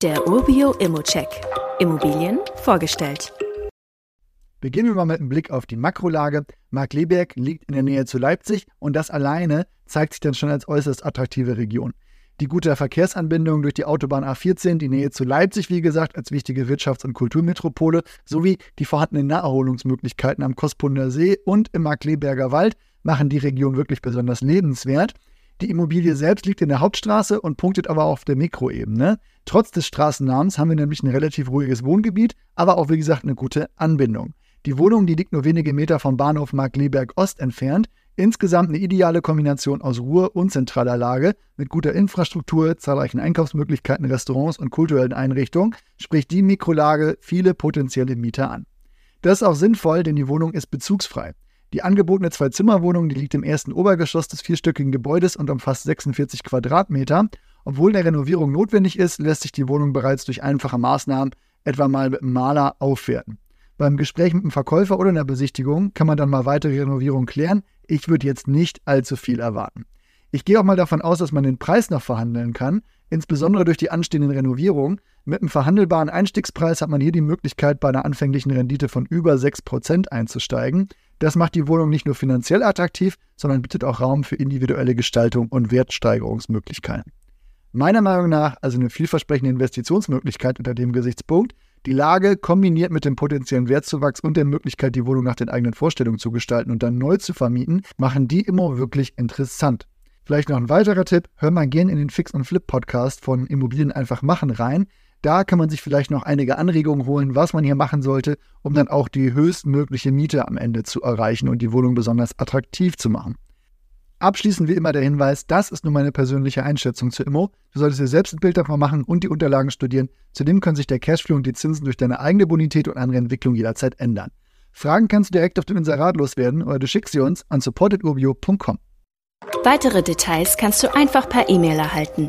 Der Urbio Immocheck. Immobilien vorgestellt. Beginnen wir mal mit einem Blick auf die Makrolage. Markleberg liegt in der Nähe zu Leipzig und das alleine zeigt sich dann schon als äußerst attraktive Region. Die gute Verkehrsanbindung durch die Autobahn A14, die Nähe zu Leipzig, wie gesagt, als wichtige Wirtschafts- und Kulturmetropole, sowie die vorhandenen Naherholungsmöglichkeiten am Kospunder See und im Markleberger Wald machen die Region wirklich besonders lebenswert. Die Immobilie selbst liegt in der Hauptstraße und punktet aber auf der Mikroebene. Trotz des Straßennamens haben wir nämlich ein relativ ruhiges Wohngebiet, aber auch wie gesagt eine gute Anbindung. Die Wohnung, die liegt nur wenige Meter vom Bahnhof Markleberg Ost entfernt. Insgesamt eine ideale Kombination aus Ruhe und zentraler Lage mit guter Infrastruktur, zahlreichen Einkaufsmöglichkeiten, Restaurants und kulturellen Einrichtungen spricht die Mikrolage viele potenzielle Mieter an. Das ist auch sinnvoll, denn die Wohnung ist bezugsfrei. Die angebotene Zwei-Zimmer-Wohnung, liegt im ersten Obergeschoss des vierstöckigen Gebäudes und umfasst 46 Quadratmeter. Obwohl eine Renovierung notwendig ist, lässt sich die Wohnung bereits durch einfache Maßnahmen, etwa mal mit einem Maler, aufwerten. Beim Gespräch mit dem Verkäufer oder einer Besichtigung kann man dann mal weitere Renovierungen klären. Ich würde jetzt nicht allzu viel erwarten. Ich gehe auch mal davon aus, dass man den Preis noch verhandeln kann, insbesondere durch die anstehenden Renovierungen. Mit einem verhandelbaren Einstiegspreis hat man hier die Möglichkeit, bei einer anfänglichen Rendite von über 6% einzusteigen. Das macht die Wohnung nicht nur finanziell attraktiv, sondern bietet auch Raum für individuelle Gestaltung und Wertsteigerungsmöglichkeiten. Meiner Meinung nach also eine vielversprechende Investitionsmöglichkeit unter dem Gesichtspunkt, die Lage kombiniert mit dem potenziellen Wertzuwachs und der Möglichkeit, die Wohnung nach den eigenen Vorstellungen zu gestalten und dann neu zu vermieten, machen die immer wirklich interessant. Vielleicht noch ein weiterer Tipp, hör mal gerne in den Fix und Flip Podcast von Immobilien einfach machen rein. Da kann man sich vielleicht noch einige Anregungen holen, was man hier machen sollte, um dann auch die höchstmögliche Miete am Ende zu erreichen und die Wohnung besonders attraktiv zu machen. Abschließend wie immer der Hinweis, das ist nur meine persönliche Einschätzung zu Immo. Du solltest dir selbst ein Bild davon machen und die Unterlagen studieren. Zudem können sich der Cashflow und die Zinsen durch deine eigene Bonität und andere Entwicklung jederzeit ändern. Fragen kannst du direkt auf dem Inserat loswerden oder du schickst sie uns an supportedurbio.com. Weitere Details kannst du einfach per E-Mail erhalten.